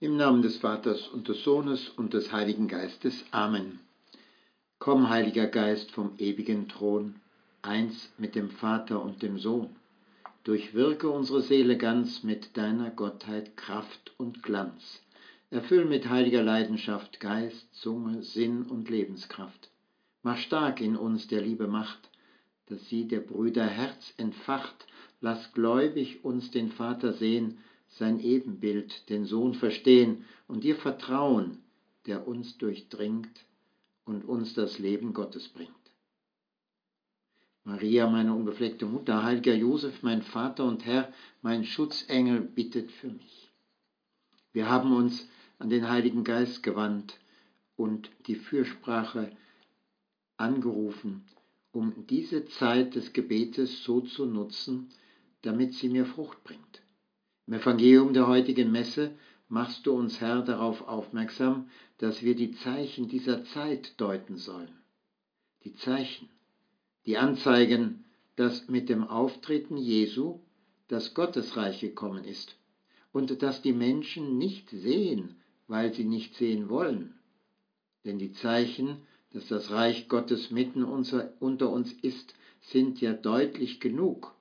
Im Namen des Vaters und des Sohnes und des Heiligen Geistes. Amen. Komm, Heiliger Geist vom ewigen Thron, eins mit dem Vater und dem Sohn. Durchwirke unsere Seele ganz mit deiner Gottheit Kraft und Glanz. Erfüll mit heiliger Leidenschaft Geist, Zunge, Sinn und Lebenskraft. Mach stark in uns der Liebe Macht, dass sie der Brüder Herz entfacht. Lass gläubig uns den Vater sehen, sein Ebenbild, den Sohn verstehen und dir vertrauen, der uns durchdringt und uns das Leben Gottes bringt. Maria, meine unbefleckte Mutter, heiliger Josef, mein Vater und Herr, mein Schutzengel, bittet für mich. Wir haben uns an den Heiligen Geist gewandt und die Fürsprache angerufen, um diese Zeit des Gebetes so zu nutzen, damit sie mir Frucht bringt. Im Evangelium der heutigen Messe machst du uns, Herr, darauf aufmerksam, dass wir die Zeichen dieser Zeit deuten sollen. Die Zeichen, die anzeigen, dass mit dem Auftreten Jesu das Gottesreich gekommen ist und dass die Menschen nicht sehen, weil sie nicht sehen wollen. Denn die Zeichen, dass das Reich Gottes mitten unter uns ist, sind ja deutlich genug.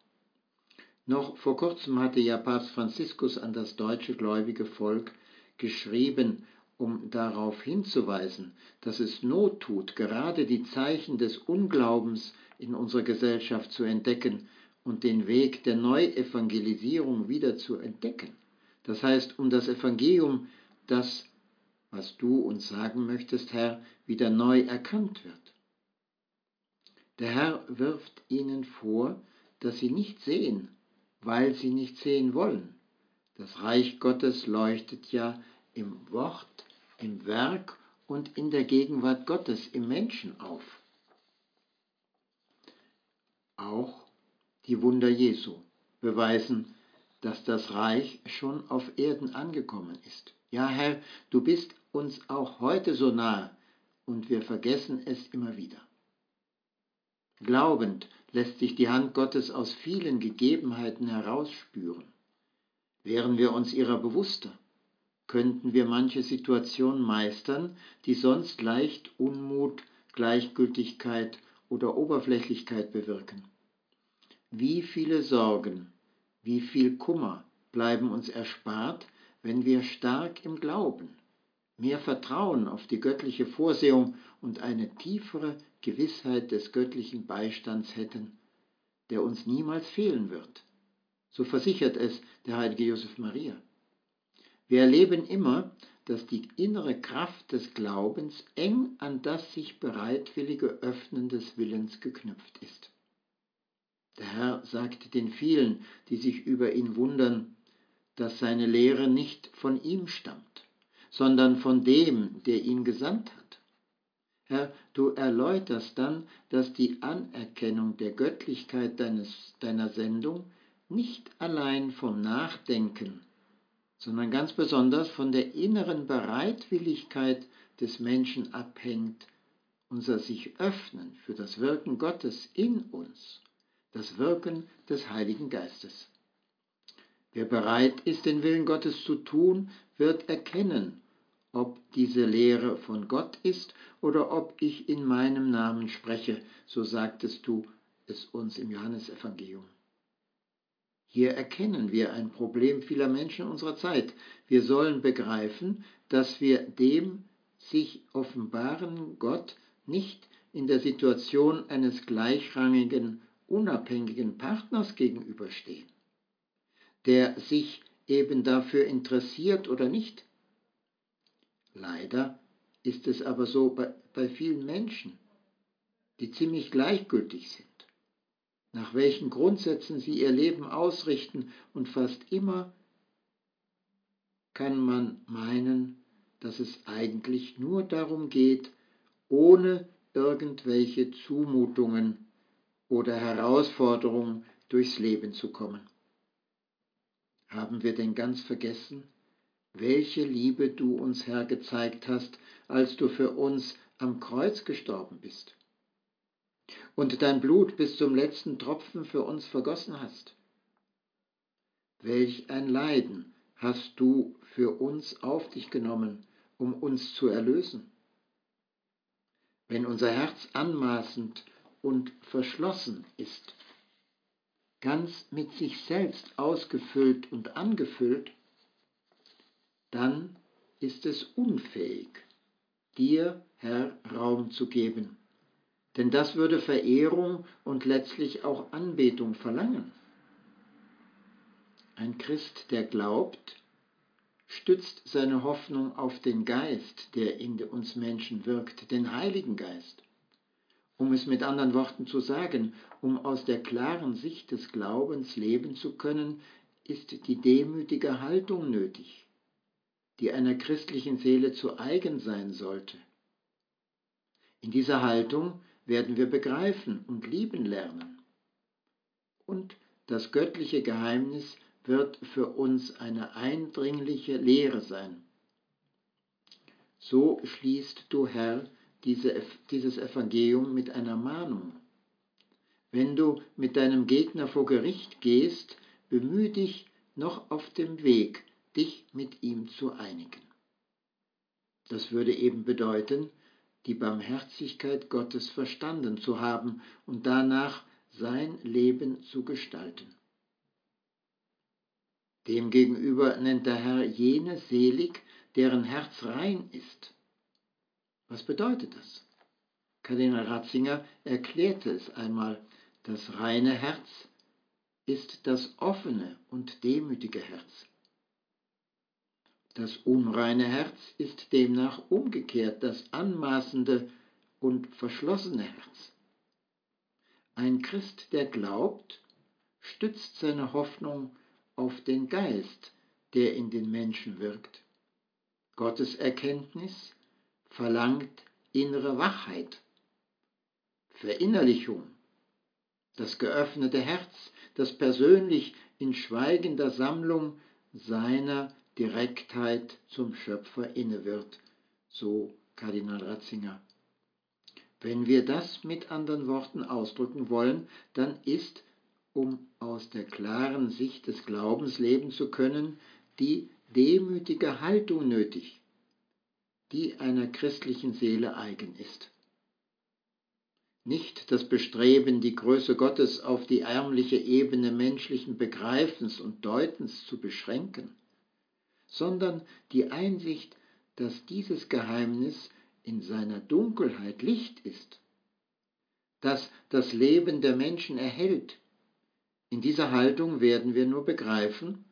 Noch vor kurzem hatte ja Papst Franziskus an das deutsche gläubige Volk geschrieben, um darauf hinzuweisen, dass es Not tut, gerade die Zeichen des Unglaubens in unserer Gesellschaft zu entdecken und den Weg der Neuevangelisierung wieder zu entdecken. Das heißt, um das Evangelium, das, was du uns sagen möchtest, Herr, wieder neu erkannt wird. Der Herr wirft ihnen vor, dass sie nicht sehen, weil sie nicht sehen wollen. Das Reich Gottes leuchtet ja im Wort, im Werk und in der Gegenwart Gottes im Menschen auf. Auch die Wunder Jesu beweisen, dass das Reich schon auf Erden angekommen ist. Ja, Herr, du bist uns auch heute so nahe und wir vergessen es immer wieder. Glaubend lässt sich die Hand Gottes aus vielen Gegebenheiten herausspüren. Wären wir uns ihrer bewusster, könnten wir manche Situation meistern, die sonst leicht Unmut, Gleichgültigkeit oder Oberflächlichkeit bewirken. Wie viele Sorgen, wie viel Kummer bleiben uns erspart, wenn wir stark im Glauben, mehr Vertrauen auf die göttliche Vorsehung und eine tiefere Gewissheit des göttlichen Beistands hätten, der uns niemals fehlen wird. So versichert es der heilige Josef Maria. Wir erleben immer, dass die innere Kraft des Glaubens eng an das sich bereitwillige Öffnen des Willens geknüpft ist. Der Herr sagt den vielen, die sich über ihn wundern, dass seine Lehre nicht von ihm stammt, sondern von dem, der ihn gesandt hat. Herr, du erläuterst dann, dass die Anerkennung der Göttlichkeit deines, deiner Sendung nicht allein vom Nachdenken, sondern ganz besonders von der inneren Bereitwilligkeit des Menschen abhängt, unser sich öffnen für das Wirken Gottes in uns, das Wirken des Heiligen Geistes. Wer bereit ist, den Willen Gottes zu tun, wird erkennen, ob diese Lehre von Gott ist oder ob ich in meinem Namen spreche, so sagtest du es uns im Johannesevangelium. Hier erkennen wir ein Problem vieler Menschen unserer Zeit. Wir sollen begreifen, dass wir dem sich offenbaren Gott nicht in der Situation eines gleichrangigen, unabhängigen Partners gegenüberstehen, der sich eben dafür interessiert oder nicht, Leider ist es aber so bei, bei vielen Menschen, die ziemlich gleichgültig sind, nach welchen Grundsätzen sie ihr Leben ausrichten und fast immer kann man meinen, dass es eigentlich nur darum geht, ohne irgendwelche Zumutungen oder Herausforderungen durchs Leben zu kommen. Haben wir denn ganz vergessen, welche Liebe du uns, Herr, gezeigt hast, als du für uns am Kreuz gestorben bist und dein Blut bis zum letzten Tropfen für uns vergossen hast. Welch ein Leiden hast du für uns auf dich genommen, um uns zu erlösen. Wenn unser Herz anmaßend und verschlossen ist, ganz mit sich selbst ausgefüllt und angefüllt, dann ist es unfähig, dir, Herr, Raum zu geben. Denn das würde Verehrung und letztlich auch Anbetung verlangen. Ein Christ, der glaubt, stützt seine Hoffnung auf den Geist, der in uns Menschen wirkt, den Heiligen Geist. Um es mit anderen Worten zu sagen, um aus der klaren Sicht des Glaubens leben zu können, ist die demütige Haltung nötig, die einer christlichen Seele zu eigen sein sollte. In dieser Haltung werden wir begreifen und lieben lernen. Und das göttliche Geheimnis wird für uns eine eindringliche Lehre sein. So schließt du, Herr, diese, dieses Evangelium mit einer Mahnung. Wenn du mit deinem Gegner vor Gericht gehst, bemühe dich noch auf dem Weg, dich mit ihm zu einigen. Das würde eben bedeuten, die Barmherzigkeit Gottes verstanden zu haben und danach sein Leben zu gestalten. Demgegenüber nennt der Herr jene selig, deren Herz rein ist. Was bedeutet das? Kardinal Ratzinger erklärte es einmal, das reine Herz ist das offene und demütige Herz. Das unreine Herz ist demnach umgekehrt das anmaßende und verschlossene Herz. Ein Christ, der glaubt, stützt seine Hoffnung auf den Geist, der in den Menschen wirkt. Gottes Erkenntnis verlangt innere Wachheit, Verinnerlichung, das geöffnete Herz, das persönlich in schweigender Sammlung seiner Direktheit zum Schöpfer inne wird, so Kardinal Ratzinger. Wenn wir das mit anderen Worten ausdrücken wollen, dann ist um aus der klaren Sicht des Glaubens leben zu können, die demütige Haltung nötig, die einer christlichen Seele eigen ist. Nicht das Bestreben, die Größe Gottes auf die ärmliche Ebene menschlichen Begreifens und Deutens zu beschränken, sondern die Einsicht, dass dieses Geheimnis in seiner Dunkelheit Licht ist, dass das Leben der Menschen erhält in dieser Haltung werden wir nur begreifen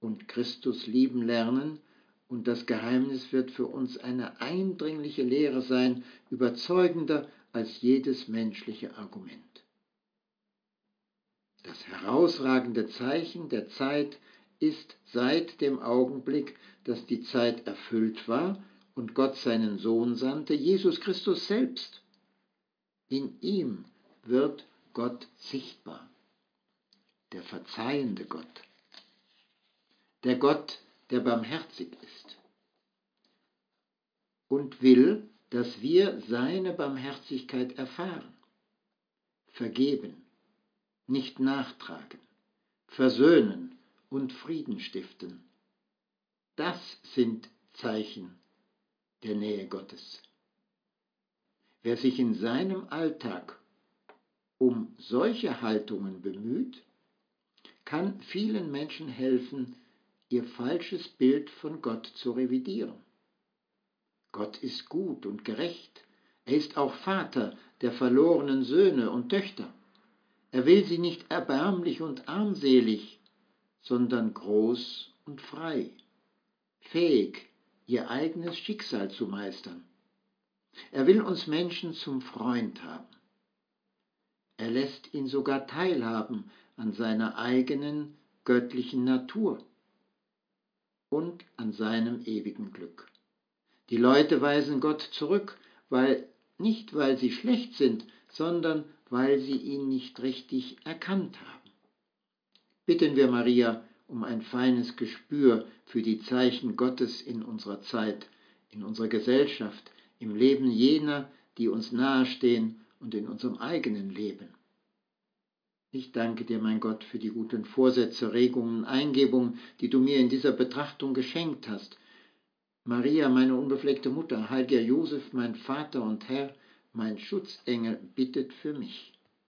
und Christus lieben lernen, und das Geheimnis wird für uns eine eindringliche Lehre sein, überzeugender als jedes menschliche Argument. Das herausragende Zeichen der Zeit ist seit dem Augenblick, dass die Zeit erfüllt war und Gott seinen Sohn sandte, Jesus Christus selbst. In ihm wird Gott sichtbar der verzeihende Gott, der Gott, der barmherzig ist und will, dass wir seine Barmherzigkeit erfahren, vergeben, nicht nachtragen, versöhnen und Frieden stiften. Das sind Zeichen der Nähe Gottes. Wer sich in seinem Alltag um solche Haltungen bemüht, kann vielen Menschen helfen, ihr falsches Bild von Gott zu revidieren. Gott ist gut und gerecht. Er ist auch Vater der verlorenen Söhne und Töchter. Er will sie nicht erbärmlich und armselig, sondern groß und frei, fähig, ihr eigenes Schicksal zu meistern. Er will uns Menschen zum Freund haben. Er lässt ihn sogar teilhaben an seiner eigenen göttlichen Natur und an seinem ewigen Glück. Die Leute weisen Gott zurück, weil nicht weil sie schlecht sind, sondern weil sie ihn nicht richtig erkannt haben. Bitten wir Maria um ein feines Gespür für die Zeichen Gottes in unserer Zeit, in unserer Gesellschaft, im Leben jener, die uns nahestehen und in unserem eigenen Leben. Ich danke dir, mein Gott, für die guten Vorsätze, Regungen, Eingebungen, die du mir in dieser Betrachtung geschenkt hast. Maria, meine unbefleckte Mutter, heiliger Josef, mein Vater und Herr, mein Schutzengel, bittet für mich.